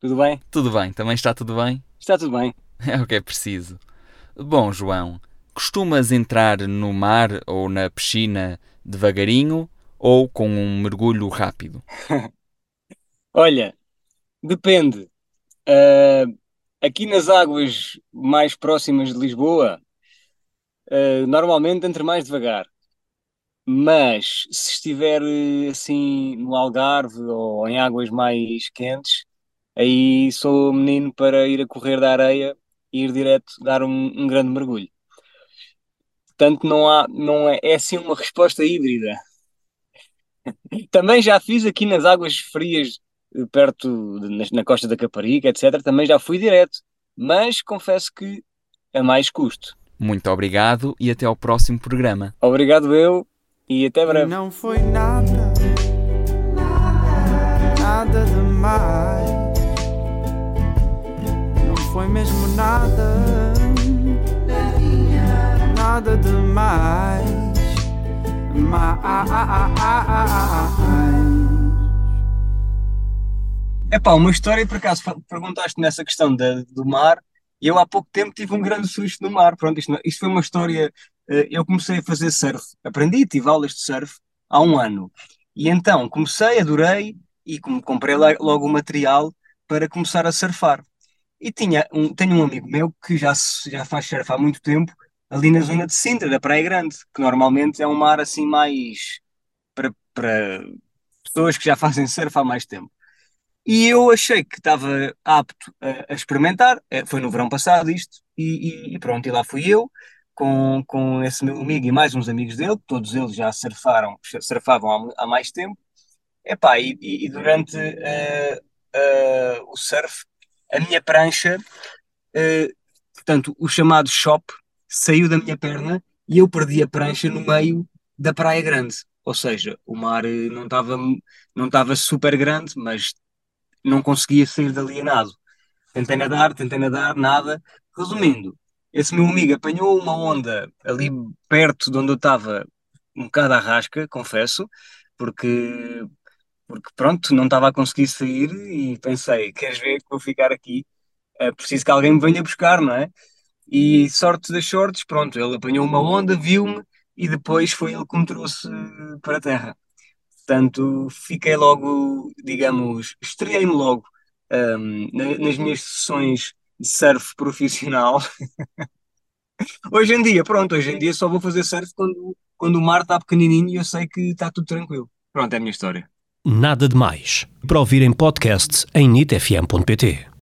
tudo bem? tudo bem? Também está tudo bem? Está tudo bem. É o que é preciso. Bom, João, costumas entrar no mar ou na piscina devagarinho ou com um mergulho rápido? Olha, depende. Ah, aqui nas águas mais próximas de Lisboa, ah, normalmente entro mais devagar. Mas se estiver assim no Algarve ou em águas mais quentes, aí sou menino para ir a correr da areia e ir direto dar um, um grande mergulho. Portanto, não há, não é, é assim uma resposta híbrida. Também já fiz aqui nas águas frias, eh, perto de- na, na costa da Caparica, etc. Também já fui direto, mas confesso que a mais custo. Muito obrigado e até ao próximo programa. Obrigado eu e até breve. Não foi nada mesmo nada, nada demais. Mais. Epá, uma história, por acaso, perguntaste nessa questão da- do mar, e eu há pouco tempo tive um grande susto no mar. Pronto, isto, isto foi uma história. eh, Eu comecei a fazer surf, aprendi, tive aulas de surf há um ano. E então comecei, adorei, e com- comprei logo o material para começar a surfar. E tinha um, tenho um amigo meu que já, já faz surf há muito tempo, ali na zona de Sintra, da Praia Grande, que normalmente é um mar assim mais para, para pessoas que já fazem surf há mais tempo. E eu achei que estava apto a, a experimentar, eh, foi no verão passado isto, e, e- pronto, e lá fui eu, com, com esse meu amigo e mais uns amigos dele, todos eles já surfaram, surfavam há, há mais tempo, Epá, e, e- durante eh, eh, o surf, a minha prancha, eh, portanto, o chamado chop, saiu da minha perna e eu perdi a prancha no meio da Praia Grande. Ou seja, o mar eh, não estava não estava super grande, mas não conseguia sair dali a nado. Tentei nadar, tentei nadar, nada. Resumindo, esse meu amigo apanhou uma onda ali perto de onde eu estava, um bocado à rasca, confesso, porque, porque pronto, não estava a conseguir sair e pensei, queres ver que vou ficar aqui? É preciso que alguém me venha buscar, não é? E sorte das sortes, pronto, ele apanhou uma onda, viu-me e depois foi ele que me trouxe para a terra. Portanto, fiquei logo, digamos, estreiei-me logo na- nas minhas sessões de surf profissional. Hoje em dia, pronto, hoje em dia só vou fazer surf quando, quando o mar está pequenininho e eu sei que está tudo tranquilo. Pronto, é a minha história. Nada de Mais. Para ouvir em podcast em nitfm.pt.